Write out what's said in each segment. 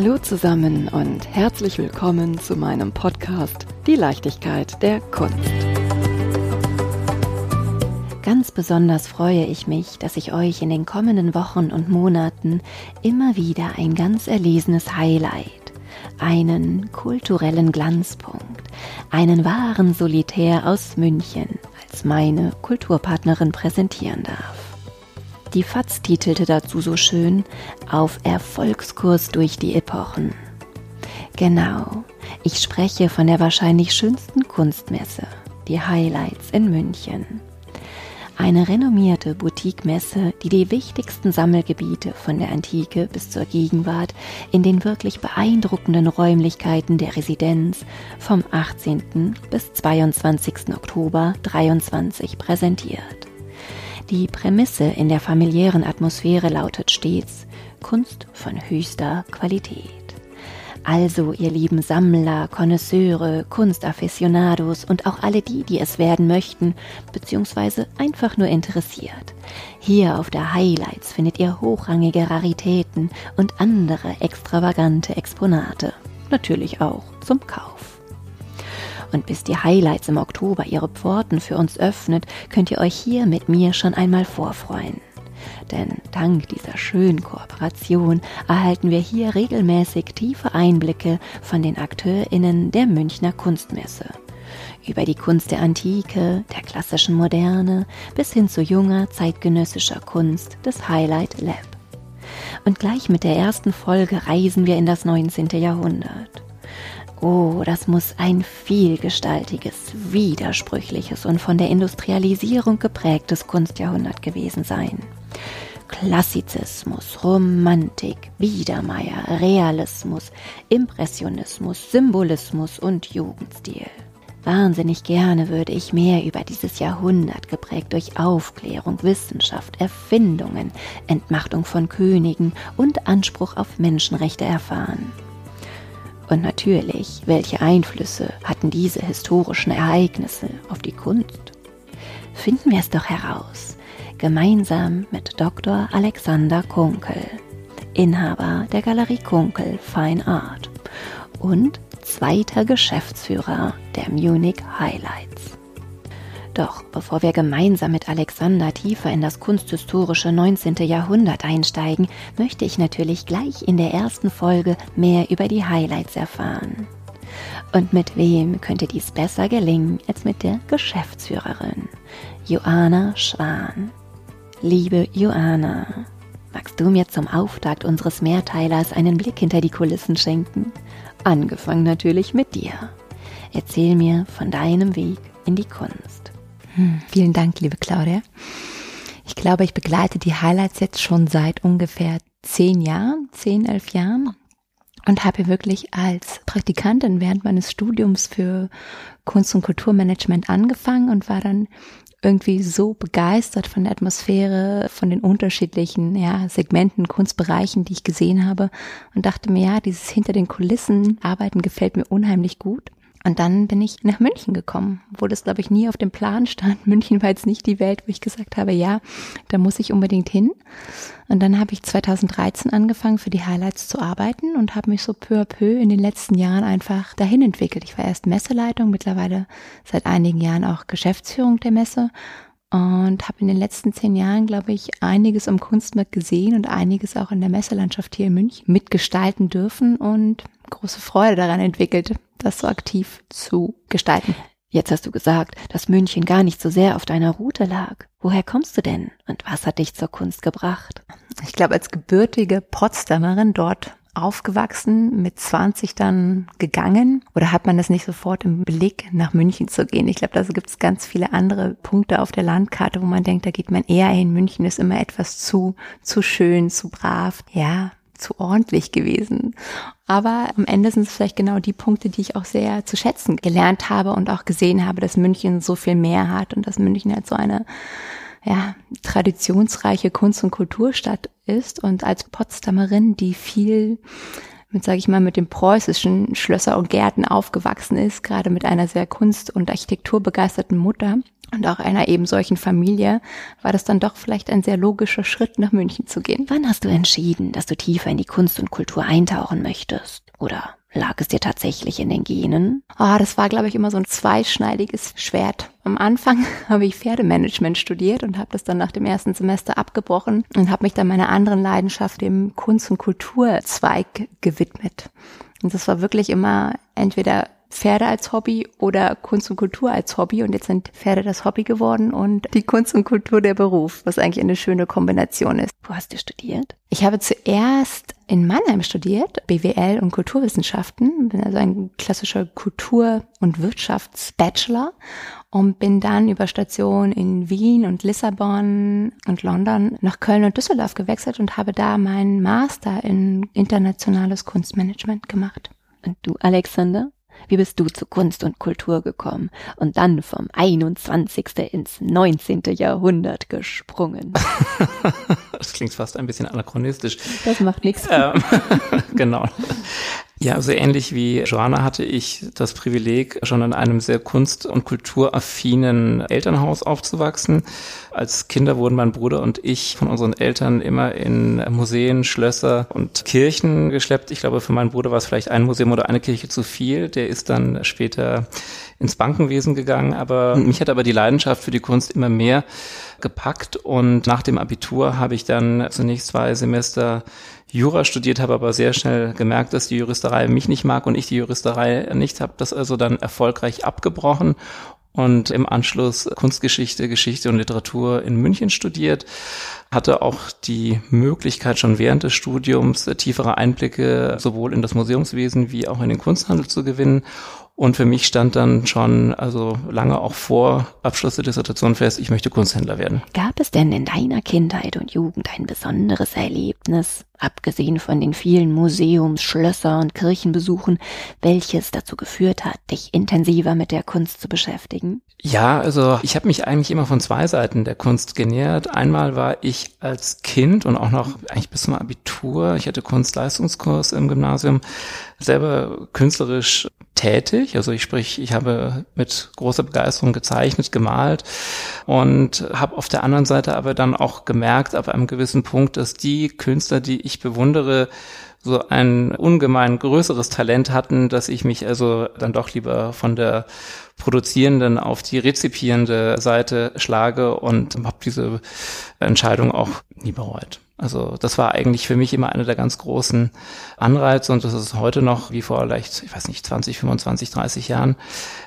Hallo zusammen und herzlich willkommen zu meinem Podcast Die Leichtigkeit der Kunst. Ganz besonders freue ich mich, dass ich euch in den kommenden Wochen und Monaten immer wieder ein ganz erlesenes Highlight, einen kulturellen Glanzpunkt, einen wahren Solitär aus München als meine Kulturpartnerin präsentieren darf. Die FAZ titelte dazu so schön Auf Erfolgskurs durch die Epochen. Genau, ich spreche von der wahrscheinlich schönsten Kunstmesse, die Highlights in München. Eine renommierte Boutique-Messe, die die wichtigsten Sammelgebiete von der Antike bis zur Gegenwart in den wirklich beeindruckenden Räumlichkeiten der Residenz vom 18. bis 22. Oktober 23 präsentiert. Die Prämisse in der familiären Atmosphäre lautet stets Kunst von höchster Qualität. Also, ihr lieben Sammler, Konnoisseure, Kunstaficionados und auch alle die, die es werden möchten, beziehungsweise einfach nur interessiert. Hier auf der Highlights findet ihr hochrangige Raritäten und andere extravagante Exponate. Natürlich auch zum Kauf. Und bis die Highlights im Oktober ihre Pforten für uns öffnet, könnt ihr euch hier mit mir schon einmal vorfreuen. Denn dank dieser schönen Kooperation erhalten wir hier regelmäßig tiefe Einblicke von den AkteurInnen der Münchner Kunstmesse. Über die Kunst der Antike, der klassischen Moderne bis hin zu junger zeitgenössischer Kunst des Highlight Lab. Und gleich mit der ersten Folge reisen wir in das 19. Jahrhundert. Oh, das muss ein vielgestaltiges, widersprüchliches und von der Industrialisierung geprägtes Kunstjahrhundert gewesen sein. Klassizismus, Romantik, Biedermeier, Realismus, Impressionismus, Symbolismus und Jugendstil. Wahnsinnig gerne würde ich mehr über dieses Jahrhundert geprägt durch Aufklärung, Wissenschaft, Erfindungen, Entmachtung von Königen und Anspruch auf Menschenrechte erfahren. Und natürlich, welche Einflüsse hatten diese historischen Ereignisse auf die Kunst? Finden wir es doch heraus, gemeinsam mit Dr. Alexander Kunkel, Inhaber der Galerie Kunkel Fine Art und zweiter Geschäftsführer der Munich Highlights. Doch bevor wir gemeinsam mit Alexander tiefer in das kunsthistorische 19. Jahrhundert einsteigen, möchte ich natürlich gleich in der ersten Folge mehr über die Highlights erfahren. Und mit wem könnte dies besser gelingen als mit der Geschäftsführerin, Joanna Schwan. Liebe Joanna, magst du mir zum Auftakt unseres Mehrteilers einen Blick hinter die Kulissen schenken? Angefangen natürlich mit dir. Erzähl mir von deinem Weg in die Kunst. Vielen Dank, liebe Claudia. Ich glaube, ich begleite die Highlights jetzt schon seit ungefähr zehn Jahren, zehn, elf Jahren und habe wirklich als Praktikantin während meines Studiums für Kunst- und Kulturmanagement angefangen und war dann irgendwie so begeistert von der Atmosphäre, von den unterschiedlichen ja, Segmenten, Kunstbereichen, die ich gesehen habe und dachte mir, ja, dieses hinter den Kulissen arbeiten gefällt mir unheimlich gut. Und dann bin ich nach München gekommen, wo das, glaube ich, nie auf dem Plan stand. München war jetzt nicht die Welt, wo ich gesagt habe, ja, da muss ich unbedingt hin. Und dann habe ich 2013 angefangen, für die Highlights zu arbeiten und habe mich so peu à peu in den letzten Jahren einfach dahin entwickelt. Ich war erst Messeleitung, mittlerweile seit einigen Jahren auch Geschäftsführung der Messe und habe in den letzten zehn Jahren, glaube ich, einiges am Kunstmarkt gesehen und einiges auch in der Messelandschaft hier in München mitgestalten dürfen und große Freude daran entwickelt, das so aktiv zu gestalten. Jetzt hast du gesagt, dass München gar nicht so sehr auf deiner Route lag. Woher kommst du denn und was hat dich zur Kunst gebracht? Ich glaube, als gebürtige Potsdamerin dort aufgewachsen, mit 20 dann gegangen? Oder hat man das nicht sofort im Blick, nach München zu gehen? Ich glaube, da gibt es ganz viele andere Punkte auf der Landkarte, wo man denkt, da geht man eher hin. München ist immer etwas zu, zu schön, zu brav. Ja, zu ordentlich gewesen. Aber am Ende sind es vielleicht genau die Punkte, die ich auch sehr zu schätzen gelernt habe und auch gesehen habe, dass München so viel mehr hat und dass München halt so eine ja, traditionsreiche Kunst- und Kulturstadt ist und als Potsdamerin, die viel mit, sage ich mal, mit dem preußischen Schlösser und Gärten aufgewachsen ist, gerade mit einer sehr kunst- und architekturbegeisterten Mutter und auch einer eben solchen Familie war das dann doch vielleicht ein sehr logischer Schritt, nach München zu gehen. Wann hast du entschieden, dass du tiefer in die Kunst und Kultur eintauchen möchtest? Oder lag es dir tatsächlich in den Genen? Oh, das war, glaube ich, immer so ein zweischneidiges Schwert. Am Anfang habe ich Pferdemanagement studiert und habe das dann nach dem ersten Semester abgebrochen und habe mich dann meiner anderen Leidenschaft, dem Kunst- und Kulturzweig, gewidmet. Und das war wirklich immer entweder Pferde als Hobby oder Kunst und Kultur als Hobby. Und jetzt sind Pferde das Hobby geworden und die Kunst und Kultur der Beruf, was eigentlich eine schöne Kombination ist. Wo hast du studiert? Ich habe zuerst in Mannheim studiert, BWL und Kulturwissenschaften, bin also ein klassischer Kultur- und Wirtschaftsbachelor und bin dann über Station in Wien und Lissabon und London nach Köln und Düsseldorf gewechselt und habe da meinen Master in internationales Kunstmanagement gemacht. Und du, Alexander? Wie bist du zu Kunst und Kultur gekommen und dann vom 21. ins 19. Jahrhundert gesprungen? das klingt fast ein bisschen anachronistisch. Das macht nichts. Ähm, genau. Ja, also ähnlich wie Joanna hatte ich das Privileg, schon in einem sehr kunst- und kulturaffinen Elternhaus aufzuwachsen. Als Kinder wurden mein Bruder und ich von unseren Eltern immer in Museen, Schlösser und Kirchen geschleppt. Ich glaube, für meinen Bruder war es vielleicht ein Museum oder eine Kirche zu viel. Der ist dann später ins Bankenwesen gegangen. Aber mich hat aber die Leidenschaft für die Kunst immer mehr gepackt. Und nach dem Abitur habe ich dann zunächst zwei Semester Jura studiert habe, aber sehr schnell gemerkt, dass die Juristerei mich nicht mag und ich die Juristerei nicht habe, das also dann erfolgreich abgebrochen und im Anschluss Kunstgeschichte, Geschichte und Literatur in München studiert, hatte auch die Möglichkeit schon während des Studiums tiefere Einblicke sowohl in das Museumswesen wie auch in den Kunsthandel zu gewinnen und für mich stand dann schon, also lange auch vor Abschluss der Dissertation fest, ich möchte Kunsthändler werden. Gab es denn in deiner Kindheit und Jugend ein besonderes Erlebnis, abgesehen von den vielen Museums-, Schlösser- und Kirchenbesuchen, welches dazu geführt hat, dich intensiver mit der Kunst zu beschäftigen? Ja, also ich habe mich eigentlich immer von zwei Seiten der Kunst genähert. Einmal war ich als Kind und auch noch eigentlich bis zum Abitur, ich hatte Kunstleistungskurs im Gymnasium, selber künstlerisch tätig. Also ich sprich, ich habe mit großer Begeisterung gezeichnet, gemalt und habe auf der anderen Seite aber dann auch gemerkt, ab einem gewissen Punkt, dass die Künstler, die ich bewundere, so ein ungemein größeres Talent hatten, dass ich mich also dann doch lieber von der produzierenden auf die rezipierende Seite schlage und habe diese Entscheidung auch nie bereut. Also das war eigentlich für mich immer einer der ganz großen Anreize und das ist heute noch wie vor vielleicht, ich weiß nicht, 20, 25, 30 Jahren,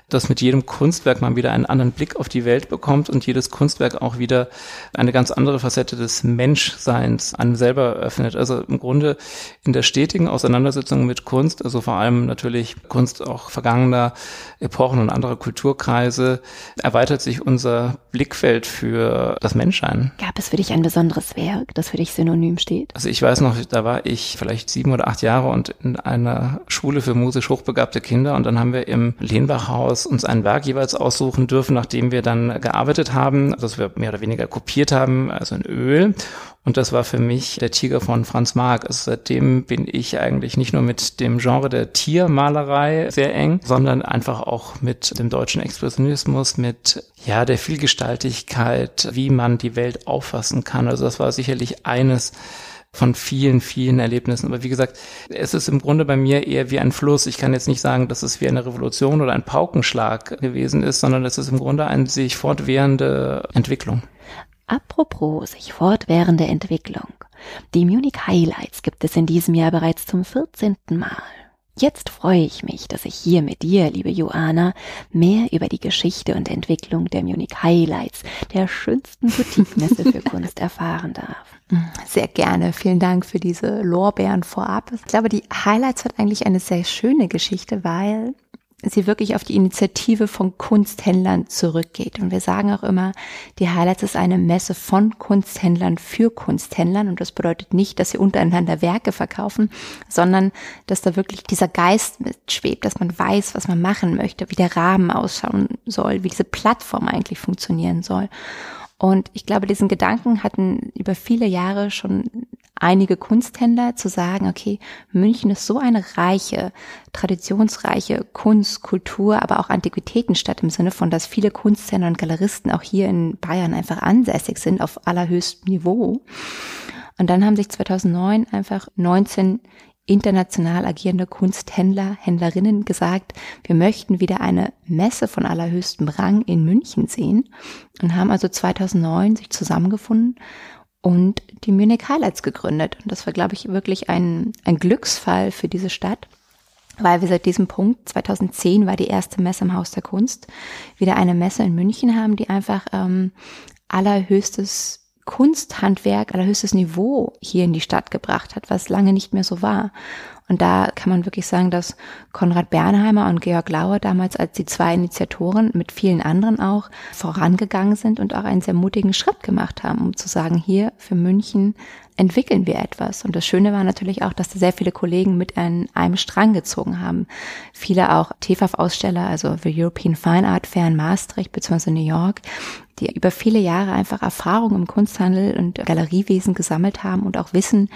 dass mit jedem Kunstwerk man wieder einen anderen Blick auf die Welt bekommt und jedes Kunstwerk auch wieder eine ganz andere Facette des Menschseins einem selber öffnet. Also im Grunde in der stetigen Auseinandersetzung mit Kunst, also vor allem natürlich Kunst auch vergangener Epochen und anderer Kulturkreise, erweitert sich unser Blickfeld für das Menschsein. Gab es für dich ein besonderes Werk, das für dich synonym steht? Also ich weiß noch, da war ich vielleicht sieben oder acht Jahre und in einer Schule für musisch hochbegabte Kinder und dann haben wir im Lehnbachhaus uns ein Werk jeweils aussuchen dürfen, nachdem wir dann gearbeitet haben, das wir mehr oder weniger kopiert haben, also in Öl. Und das war für mich der Tiger von Franz Marc. Also seitdem bin ich eigentlich nicht nur mit dem Genre der Tiermalerei sehr eng, sondern einfach auch mit dem deutschen Expressionismus, mit ja der Vielgestaltigkeit, wie man die Welt auffassen kann. Also das war sicherlich eines von vielen, vielen Erlebnissen. Aber wie gesagt, es ist im Grunde bei mir eher wie ein Fluss. Ich kann jetzt nicht sagen, dass es wie eine Revolution oder ein Paukenschlag gewesen ist, sondern es ist im Grunde eine sich fortwährende Entwicklung. Apropos sich fortwährende Entwicklung. Die Munich Highlights gibt es in diesem Jahr bereits zum 14. Mal. Jetzt freue ich mich, dass ich hier mit dir, liebe Joana, mehr über die Geschichte und Entwicklung der Munich Highlights, der schönsten Boutique-Messe für Kunst erfahren darf. Sehr gerne. Vielen Dank für diese Lorbeeren vorab. Ich glaube, die Highlights hat eigentlich eine sehr schöne Geschichte, weil sie wirklich auf die Initiative von Kunsthändlern zurückgeht. Und wir sagen auch immer, die Highlights ist eine Messe von Kunsthändlern für Kunsthändlern. Und das bedeutet nicht, dass sie untereinander Werke verkaufen, sondern dass da wirklich dieser Geist mitschwebt, dass man weiß, was man machen möchte, wie der Rahmen ausschauen soll, wie diese Plattform eigentlich funktionieren soll. Und ich glaube, diesen Gedanken hatten über viele Jahre schon einige Kunsthändler zu sagen, okay, München ist so eine reiche, traditionsreiche Kunst, Kultur, aber auch Antiquitätenstadt im Sinne von, dass viele Kunsthändler und Galeristen auch hier in Bayern einfach ansässig sind auf allerhöchstem Niveau. Und dann haben sich 2009 einfach 19 international agierende Kunsthändler, Händlerinnen gesagt, wir möchten wieder eine Messe von allerhöchstem Rang in München sehen und haben also 2009 sich zusammengefunden und die Munich Highlights gegründet. Und das war, glaube ich, wirklich ein, ein Glücksfall für diese Stadt, weil wir seit diesem Punkt, 2010 war die erste Messe im Haus der Kunst, wieder eine Messe in München haben, die einfach ähm, allerhöchstes Kunsthandwerk, allerhöchstes Niveau hier in die Stadt gebracht hat, was lange nicht mehr so war. Und da kann man wirklich sagen, dass Konrad Bernheimer und Georg Lauer damals als die zwei Initiatoren mit vielen anderen auch vorangegangen sind und auch einen sehr mutigen Schritt gemacht haben, um zu sagen, hier für München entwickeln wir etwas. Und das Schöne war natürlich auch, dass da sehr viele Kollegen mit an einem Strang gezogen haben. Viele auch TFAF-Aussteller, also the European Fine Art Fair in Maastricht bzw. New York, die über viele Jahre einfach Erfahrung im Kunsthandel und Galeriewesen gesammelt haben und auch wissen,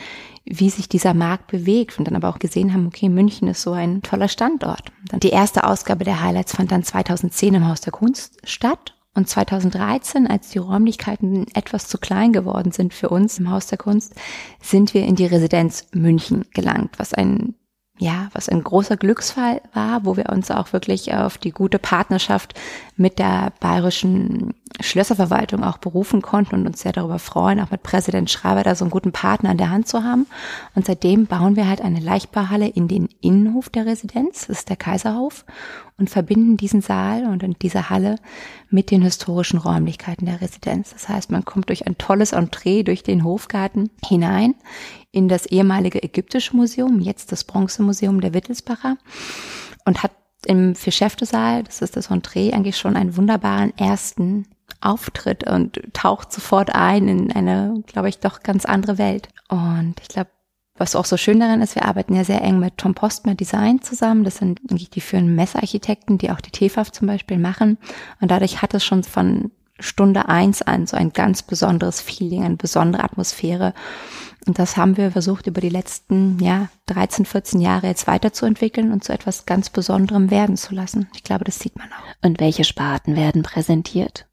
wie sich dieser Markt bewegt und dann aber auch gesehen haben, okay, München ist so ein toller Standort. Dann die erste Ausgabe der Highlights fand dann 2010 im Haus der Kunst statt und 2013, als die Räumlichkeiten etwas zu klein geworden sind für uns im Haus der Kunst, sind wir in die Residenz München gelangt, was ein ja, was ein großer Glücksfall war, wo wir uns auch wirklich auf die gute Partnerschaft mit der bayerischen Schlösserverwaltung auch berufen konnten und uns sehr darüber freuen, auch mit Präsident Schreiber da so einen guten Partner an der Hand zu haben. Und seitdem bauen wir halt eine Leichtbauhalle in den Innenhof der Residenz, das ist der Kaiserhof, und verbinden diesen Saal und diese Halle mit den historischen Räumlichkeiten der Residenz. Das heißt, man kommt durch ein tolles Entree durch den Hofgarten hinein in das ehemalige Ägyptische Museum, jetzt das Bronzemuseum der Wittelsbacher und hat im Fischäftesaal, das ist das Entree, eigentlich schon einen wunderbaren ersten Auftritt und taucht sofort ein in eine, glaube ich, doch ganz andere Welt. Und ich glaube, was auch so schön daran ist, wir arbeiten ja sehr eng mit Tom Postmer Design zusammen. Das sind die führenden Messearchitekten, die auch die TFAF zum Beispiel machen. Und dadurch hat es schon von Stunde eins an so ein ganz besonderes Feeling, eine besondere Atmosphäre. Und das haben wir versucht, über die letzten, ja, 13, 14 Jahre jetzt weiterzuentwickeln und zu etwas ganz Besonderem werden zu lassen. Ich glaube, das sieht man auch. Und welche Sparten werden präsentiert?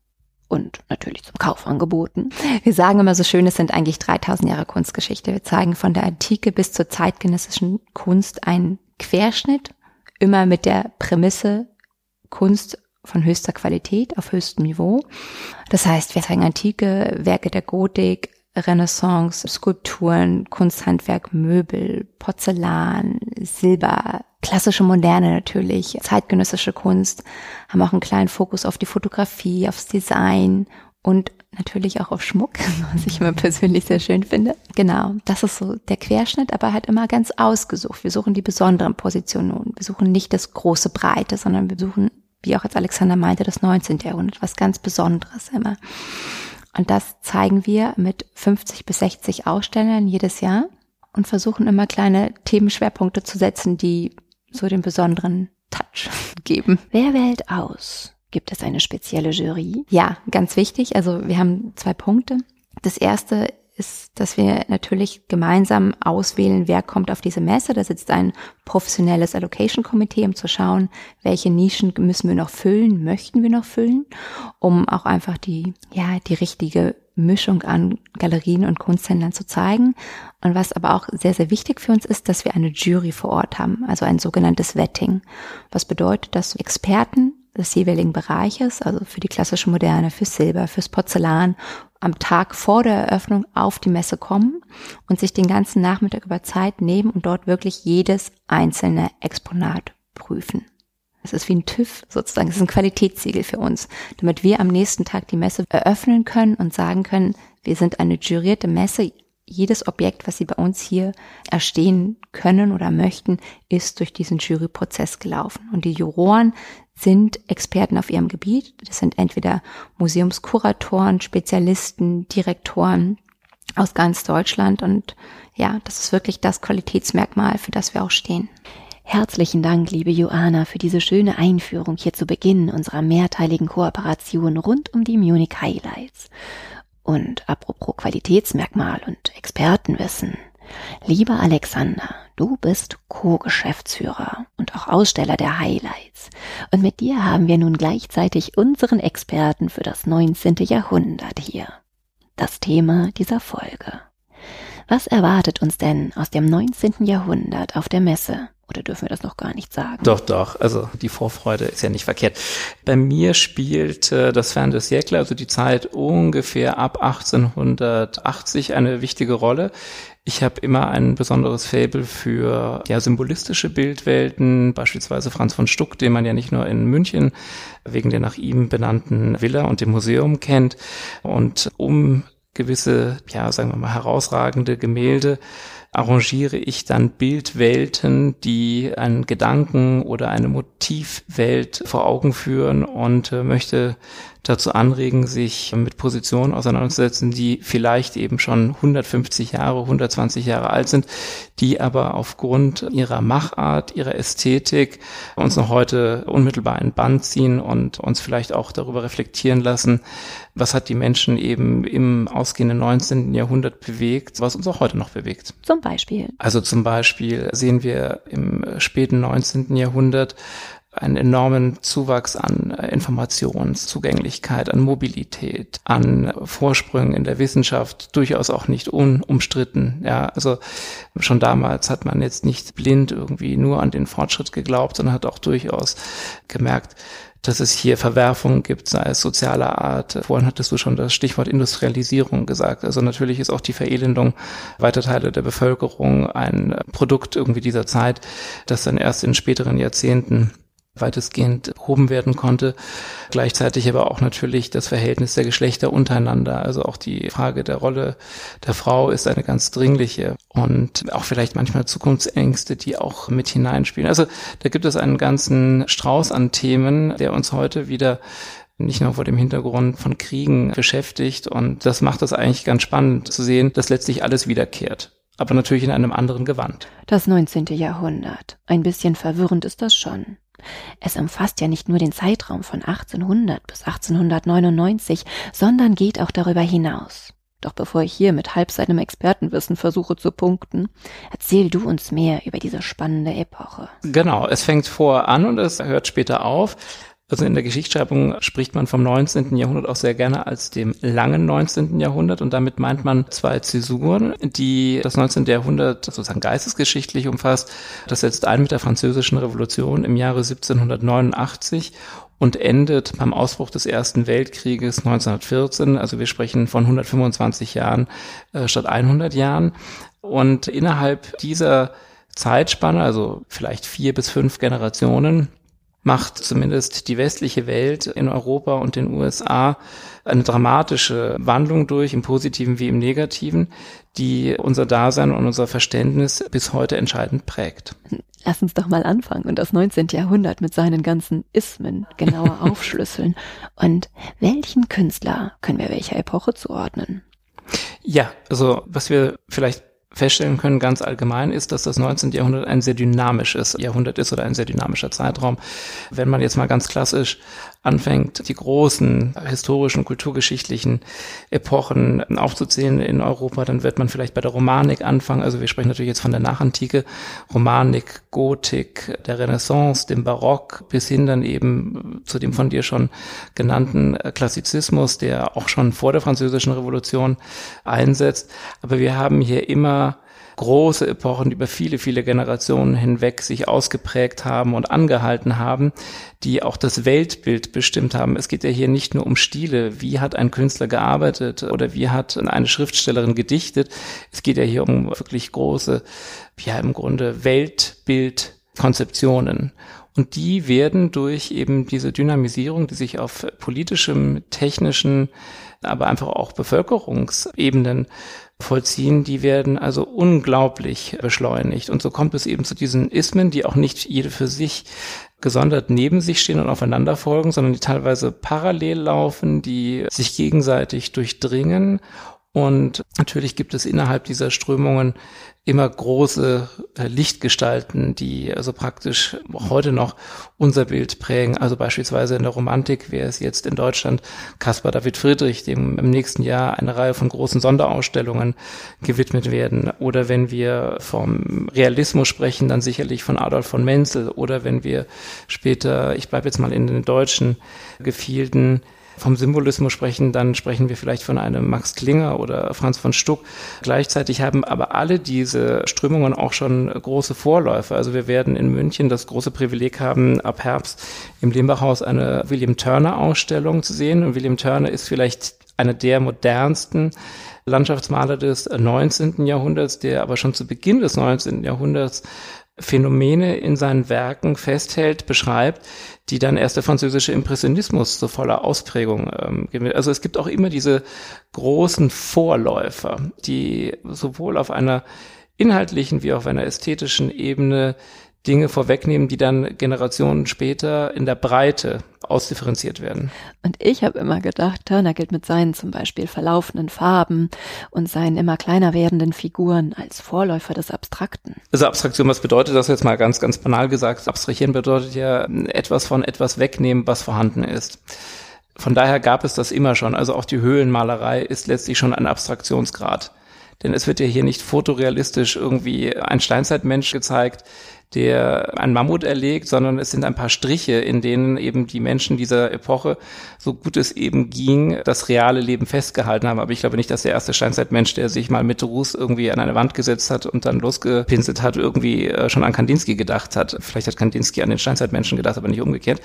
Und natürlich zum Kauf angeboten. Wir sagen immer so schön, es sind eigentlich 3000 Jahre Kunstgeschichte. Wir zeigen von der Antike bis zur zeitgenössischen Kunst einen Querschnitt, immer mit der Prämisse Kunst von höchster Qualität auf höchstem Niveau. Das heißt, wir zeigen antike Werke der Gotik, Renaissance, Skulpturen, Kunsthandwerk, Möbel, Porzellan, Silber, klassische Moderne natürlich, zeitgenössische Kunst, haben auch einen kleinen Fokus auf die Fotografie, aufs Design und natürlich auch auf Schmuck, was ich immer persönlich sehr schön finde. Genau, das ist so der Querschnitt, aber halt immer ganz ausgesucht. Wir suchen die besonderen Positionen. Wir suchen nicht das große Breite, sondern wir suchen wie auch als Alexander meinte, das 19. Jahrhundert, was ganz Besonderes immer. Und das zeigen wir mit 50 bis 60 Ausstellern jedes Jahr und versuchen immer kleine Themenschwerpunkte zu setzen, die so den besonderen Touch geben. Wer wählt aus? Gibt es eine spezielle Jury? Ja, ganz wichtig. Also wir haben zwei Punkte. Das erste ist, dass wir natürlich gemeinsam auswählen, wer kommt auf diese Messe. Da sitzt ein professionelles Allocation-Komitee, um zu schauen, welche Nischen müssen wir noch füllen, möchten wir noch füllen, um auch einfach die, ja, die richtige Mischung an Galerien und Kunsthändlern zu zeigen. Und was aber auch sehr, sehr wichtig für uns ist, dass wir eine Jury vor Ort haben, also ein sogenanntes Vetting. Was bedeutet, dass Experten des jeweiligen Bereiches, also für die klassische Moderne, für Silber, fürs Porzellan, am Tag vor der Eröffnung auf die Messe kommen und sich den ganzen Nachmittag über Zeit nehmen und dort wirklich jedes einzelne Exponat prüfen. Es ist wie ein TÜV sozusagen, es ist ein Qualitätssiegel für uns, damit wir am nächsten Tag die Messe eröffnen können und sagen können, wir sind eine jurierte Messe, jedes Objekt, was Sie bei uns hier erstehen können oder möchten, ist durch diesen Juryprozess gelaufen. Und die Juroren sind Experten auf ihrem Gebiet. Das sind entweder Museumskuratoren, Spezialisten, Direktoren aus ganz Deutschland. Und ja, das ist wirklich das Qualitätsmerkmal, für das wir auch stehen. Herzlichen Dank, liebe Joana, für diese schöne Einführung hier zu Beginn unserer mehrteiligen Kooperation rund um die Munich Highlights. Und apropos Qualitätsmerkmal und Expertenwissen. Lieber Alexander, du bist Co-Geschäftsführer und auch Aussteller der Highlights. Und mit dir haben wir nun gleichzeitig unseren Experten für das 19. Jahrhundert hier. Das Thema dieser Folge. Was erwartet uns denn aus dem 19. Jahrhundert auf der Messe? Oder dürfen wir das noch gar nicht sagen? Doch, doch. Also die Vorfreude ist ja nicht verkehrt. Bei mir spielt äh, das Fern des Siècle, also die Zeit ungefähr ab 1880, eine wichtige Rolle. Ich habe immer ein besonderes Faible für ja, symbolistische Bildwelten, beispielsweise Franz von Stuck, den man ja nicht nur in München wegen der nach ihm benannten Villa und dem Museum kennt. Und um gewisse, ja, sagen wir mal, herausragende Gemälde arrangiere ich dann Bildwelten, die einen Gedanken oder eine Motivwelt vor Augen führen und äh, möchte dazu anregen, sich mit Positionen auseinanderzusetzen, die vielleicht eben schon 150 Jahre, 120 Jahre alt sind, die aber aufgrund ihrer Machart, ihrer Ästhetik uns noch heute unmittelbar in Band ziehen und uns vielleicht auch darüber reflektieren lassen, was hat die Menschen eben im ausgehenden 19. Jahrhundert bewegt, was uns auch heute noch bewegt. Zum Beispiel. Also zum Beispiel sehen wir im späten 19. Jahrhundert einen enormen Zuwachs an äh, Informationszugänglichkeit, an Mobilität, an Vorsprüngen in der Wissenschaft, durchaus auch nicht unumstritten. Ja, also schon damals hat man jetzt nicht blind irgendwie nur an den Fortschritt geglaubt, sondern hat auch durchaus gemerkt, dass es hier Verwerfungen gibt, sei es sozialer Art. Vorhin hattest du schon das Stichwort Industrialisierung gesagt. Also natürlich ist auch die Verelendung weiter Teile der Bevölkerung ein Produkt irgendwie dieser Zeit, das dann erst in späteren Jahrzehnten weitestgehend behoben werden konnte. Gleichzeitig aber auch natürlich das Verhältnis der Geschlechter untereinander. Also auch die Frage der Rolle der Frau ist eine ganz dringliche und auch vielleicht manchmal Zukunftsängste, die auch mit hineinspielen. Also da gibt es einen ganzen Strauß an Themen, der uns heute wieder nicht nur vor dem Hintergrund von Kriegen beschäftigt. Und das macht es eigentlich ganz spannend zu sehen, dass letztlich alles wiederkehrt aber natürlich in einem anderen Gewand. Das 19. Jahrhundert. Ein bisschen verwirrend ist das schon. Es umfasst ja nicht nur den Zeitraum von 1800 bis 1899, sondern geht auch darüber hinaus. Doch bevor ich hier mit halb seinem Expertenwissen versuche zu punkten, erzähl du uns mehr über diese spannende Epoche. Genau, es fängt vor an und es hört später auf. Also in der Geschichtsschreibung spricht man vom 19. Jahrhundert auch sehr gerne als dem langen 19. Jahrhundert und damit meint man zwei Zäsuren, die das 19. Jahrhundert sozusagen geistesgeschichtlich umfasst. Das setzt ein mit der Französischen Revolution im Jahre 1789 und endet beim Ausbruch des Ersten Weltkrieges 1914. Also wir sprechen von 125 Jahren äh, statt 100 Jahren. Und innerhalb dieser Zeitspanne, also vielleicht vier bis fünf Generationen, macht zumindest die westliche Welt in Europa und den USA eine dramatische Wandlung durch, im positiven wie im negativen, die unser Dasein und unser Verständnis bis heute entscheidend prägt. Lass uns doch mal anfangen und das 19. Jahrhundert mit seinen ganzen Ismen genauer aufschlüsseln. Und welchen Künstler können wir welcher Epoche zuordnen? Ja, also was wir vielleicht feststellen können, ganz allgemein, ist, dass das 19. Jahrhundert ein sehr dynamisches Jahrhundert ist oder ein sehr dynamischer Zeitraum. Wenn man jetzt mal ganz klassisch anfängt, die großen historischen, kulturgeschichtlichen Epochen aufzuzählen in Europa, dann wird man vielleicht bei der Romanik anfangen. Also wir sprechen natürlich jetzt von der Nachantike, Romanik, Gotik, der Renaissance, dem Barock, bis hin dann eben zu dem von dir schon genannten Klassizismus, der auch schon vor der Französischen Revolution einsetzt. Aber wir haben hier immer große Epochen über viele, viele Generationen hinweg sich ausgeprägt haben und angehalten haben, die auch das Weltbild bestimmt haben. Es geht ja hier nicht nur um Stile, wie hat ein Künstler gearbeitet oder wie hat eine Schriftstellerin gedichtet. Es geht ja hier um wirklich große, ja im Grunde Weltbildkonzeptionen. Und die werden durch eben diese Dynamisierung, die sich auf politischem, technischen, aber einfach auch Bevölkerungsebenen vollziehen, die werden also unglaublich beschleunigt. Und so kommt es eben zu diesen Ismen, die auch nicht jede für sich gesondert neben sich stehen und aufeinander folgen, sondern die teilweise parallel laufen, die sich gegenseitig durchdringen Und natürlich gibt es innerhalb dieser Strömungen immer große äh, Lichtgestalten, die also praktisch heute noch unser Bild prägen. Also beispielsweise in der Romantik wäre es jetzt in Deutschland Caspar David Friedrich, dem im nächsten Jahr eine Reihe von großen Sonderausstellungen gewidmet werden. Oder wenn wir vom Realismus sprechen, dann sicherlich von Adolf von Menzel. Oder wenn wir später, ich bleibe jetzt mal in den deutschen Gefilden, vom Symbolismus sprechen, dann sprechen wir vielleicht von einem Max Klinger oder Franz von Stuck. Gleichzeitig haben aber alle diese Strömungen auch schon große Vorläufe. Also wir werden in München das große Privileg haben, ab Herbst im Lehmbachhaus eine William Turner Ausstellung zu sehen. Und William Turner ist vielleicht einer der modernsten Landschaftsmaler des 19. Jahrhunderts, der aber schon zu Beginn des 19. Jahrhunderts Phänomene in seinen Werken festhält, beschreibt, die dann erst der französische Impressionismus zu voller Ausprägung ähm, gewinnt. Also es gibt auch immer diese großen Vorläufer, die sowohl auf einer inhaltlichen wie auf einer ästhetischen Ebene Dinge vorwegnehmen, die dann Generationen später in der Breite ausdifferenziert werden. Und ich habe immer gedacht, Turner gilt mit seinen zum Beispiel verlaufenden Farben und seinen immer kleiner werdenden Figuren als Vorläufer des Abstrakten. Also Abstraktion, was bedeutet das jetzt mal ganz, ganz banal gesagt? Abstrahieren bedeutet ja etwas von etwas wegnehmen, was vorhanden ist. Von daher gab es das immer schon. Also auch die Höhlenmalerei ist letztlich schon ein Abstraktionsgrad. Denn es wird ja hier nicht fotorealistisch irgendwie ein Steinzeitmensch gezeigt, der ein Mammut erlegt, sondern es sind ein paar Striche, in denen eben die Menschen dieser Epoche, so gut es eben ging, das reale Leben festgehalten haben. Aber ich glaube nicht, dass der erste Steinzeitmensch, der sich mal mit Ruß irgendwie an eine Wand gesetzt hat und dann losgepinselt hat, irgendwie äh, schon an Kandinsky gedacht hat. Vielleicht hat Kandinsky an den Steinzeitmenschen gedacht, aber nicht umgekehrt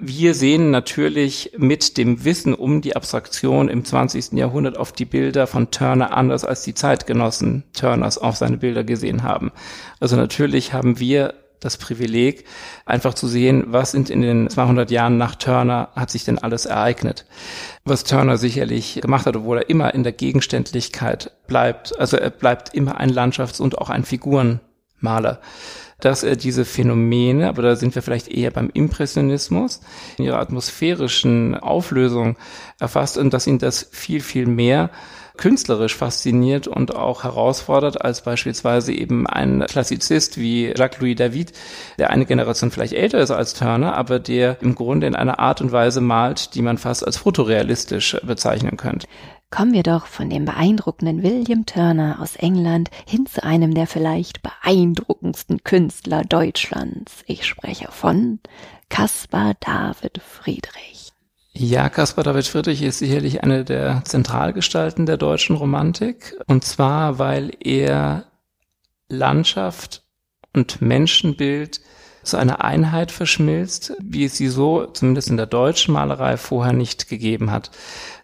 wir sehen natürlich mit dem Wissen um die Abstraktion im 20. Jahrhundert auf die Bilder von Turner anders als die Zeitgenossen Turners auf seine Bilder gesehen haben. Also natürlich haben wir das Privileg, einfach zu sehen, was sind in den 200 Jahren nach Turner hat sich denn alles ereignet. Was Turner sicherlich gemacht hat, obwohl er immer in der Gegenständlichkeit bleibt. Also er bleibt immer ein Landschafts- und auch ein Figurenmaler dass er diese Phänomene, aber da sind wir vielleicht eher beim Impressionismus, in ihrer atmosphärischen Auflösung erfasst und dass ihn das viel, viel mehr künstlerisch fasziniert und auch herausfordert als beispielsweise eben ein Klassizist wie Jacques-Louis David, der eine Generation vielleicht älter ist als Turner, aber der im Grunde in einer Art und Weise malt, die man fast als fotorealistisch bezeichnen könnte. Kommen wir doch von dem beeindruckenden William Turner aus England hin zu einem der vielleicht beeindruckendsten Künstler Deutschlands. Ich spreche von Caspar David Friedrich. Ja, Caspar David Friedrich ist sicherlich eine der Zentralgestalten der deutschen Romantik. Und zwar, weil er Landschaft und Menschenbild zu einer Einheit verschmilzt, wie es sie so zumindest in der deutschen Malerei vorher nicht gegeben hat.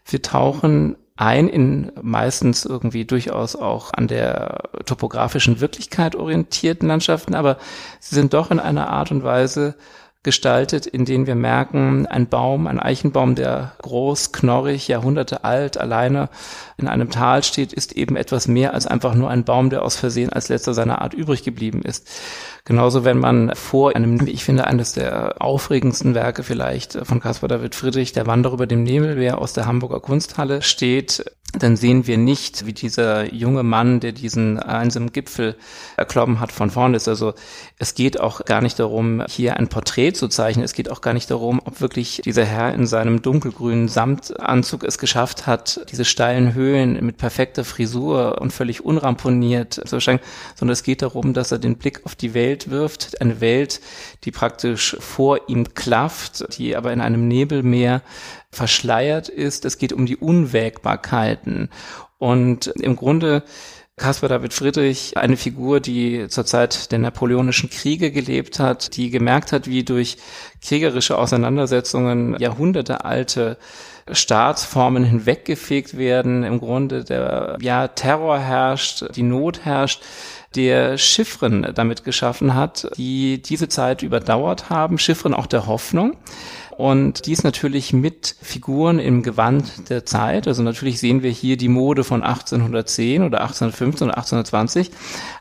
Wir tauchen ein in meistens irgendwie durchaus auch an der topografischen Wirklichkeit orientierten Landschaften, aber sie sind doch in einer Art und Weise gestaltet, in denen wir merken, ein Baum, ein Eichenbaum, der groß, knorrig, Jahrhunderte alt, alleine in einem Tal steht, ist eben etwas mehr als einfach nur ein Baum, der aus Versehen als letzter seiner Art übrig geblieben ist. Genauso, wenn man vor einem, ich finde, eines der aufregendsten Werke vielleicht von Caspar David Friedrich, der Wanderer über dem Nebelmeer aus der Hamburger Kunsthalle steht, dann sehen wir nicht, wie dieser junge Mann, der diesen einsamen Gipfel erklommen hat, von vorne ist. Also es geht auch gar nicht darum, hier ein Porträt zu zeichnen. Es geht auch gar nicht darum, ob wirklich dieser Herr in seinem dunkelgrünen Samtanzug es geschafft hat, diese steilen Höhen mit perfekter Frisur und völlig unramponiert zu erscheinen, sondern es geht darum, dass er den Blick auf die Welt wirft. Eine Welt, die praktisch vor ihm klafft, die aber in einem Nebelmeer verschleiert ist. Es geht um die Unwägbarkeiten. Und im Grunde Caspar David Friedrich, eine Figur, die zur Zeit der napoleonischen Kriege gelebt hat, die gemerkt hat, wie durch kriegerische Auseinandersetzungen jahrhundertealte Staatsformen hinweggefegt werden, im Grunde der ja, Terror herrscht, die Not herrscht, der Chiffren damit geschaffen hat, die diese Zeit überdauert haben, Chiffren auch der Hoffnung. Und dies natürlich mit Figuren im Gewand der Zeit. Also natürlich sehen wir hier die Mode von 1810 oder 1815 oder 1820.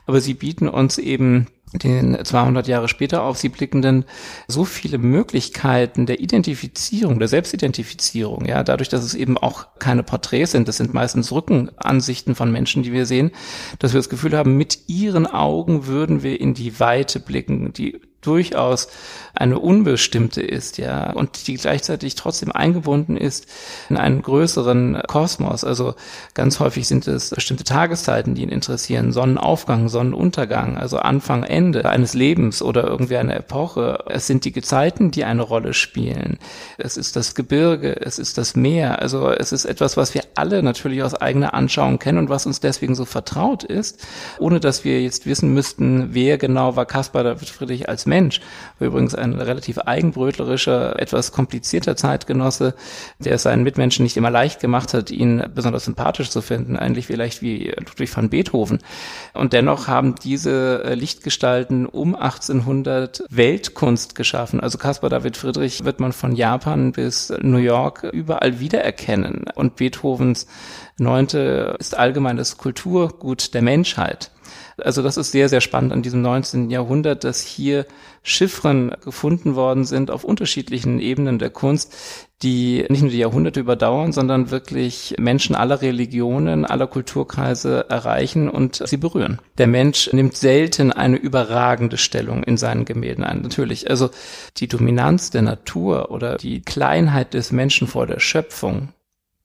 Aber sie bieten uns eben den 200 Jahre später auf sie blickenden so viele Möglichkeiten der Identifizierung, der Selbstidentifizierung, ja, dadurch, dass es eben auch keine Porträts sind, das sind meistens Rückenansichten von Menschen, die wir sehen, dass wir das Gefühl haben, mit ihren Augen würden wir in die Weite blicken, die durchaus eine unbestimmte ist, ja, und die gleichzeitig trotzdem eingebunden ist in einen größeren Kosmos. Also ganz häufig sind es bestimmte Tageszeiten, die ihn interessieren, Sonnenaufgang, Sonnenuntergang, also Anfang, Ende eines Lebens oder irgendwie eine Epoche. Es sind die Gezeiten, die eine Rolle spielen. Es ist das Gebirge, es ist das Meer. Also es ist etwas, was wir alle natürlich aus eigener Anschauung kennen und was uns deswegen so vertraut ist, ohne dass wir jetzt wissen müssten, wer genau war Caspar David Friedrich als Mensch Mensch, übrigens ein relativ eigenbrötlerischer, etwas komplizierter Zeitgenosse, der es seinen Mitmenschen nicht immer leicht gemacht hat, ihn besonders sympathisch zu finden, eigentlich vielleicht wie Ludwig van Beethoven. Und dennoch haben diese äh, Lichtgestalten um 1800 Weltkunst geschaffen. Also Caspar David Friedrich wird man von Japan bis New York überall wiedererkennen. Und Beethovens Neunte ist allgemein das Kulturgut der Menschheit. Also das ist sehr, sehr spannend an diesem 19. Jahrhundert, dass hier Chiffren gefunden worden sind auf unterschiedlichen Ebenen der Kunst, die nicht nur die Jahrhunderte überdauern, sondern wirklich Menschen aller Religionen, aller Kulturkreise erreichen und sie berühren. Der Mensch nimmt selten eine überragende Stellung in seinen Gemälden ein. Natürlich, also die Dominanz der Natur oder die Kleinheit des Menschen vor der Schöpfung,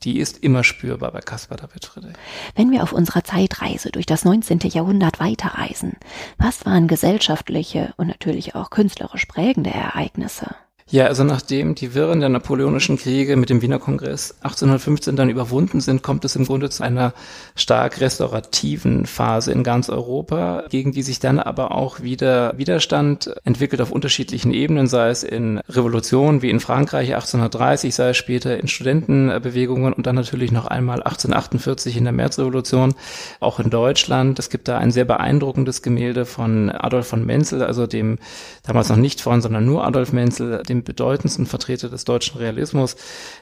die ist immer spürbar bei Caspar David Friedrich. Wenn wir auf unserer Zeitreise durch das 19. Jahrhundert weiterreisen, was waren gesellschaftliche und natürlich auch künstlerisch prägende Ereignisse? Ja, also nachdem die Wirren der napoleonischen Kriege mit dem Wiener Kongress 1815 dann überwunden sind, kommt es im Grunde zu einer stark restaurativen Phase in ganz Europa, gegen die sich dann aber auch wieder Widerstand entwickelt auf unterschiedlichen Ebenen, sei es in Revolutionen wie in Frankreich 1830, sei es später in Studentenbewegungen und dann natürlich noch einmal 1848 in der Märzrevolution, auch in Deutschland. Es gibt da ein sehr beeindruckendes Gemälde von Adolf von Menzel, also dem damals noch nicht von, sondern nur Adolf Menzel, dem bedeutendsten Vertreter des deutschen Realismus,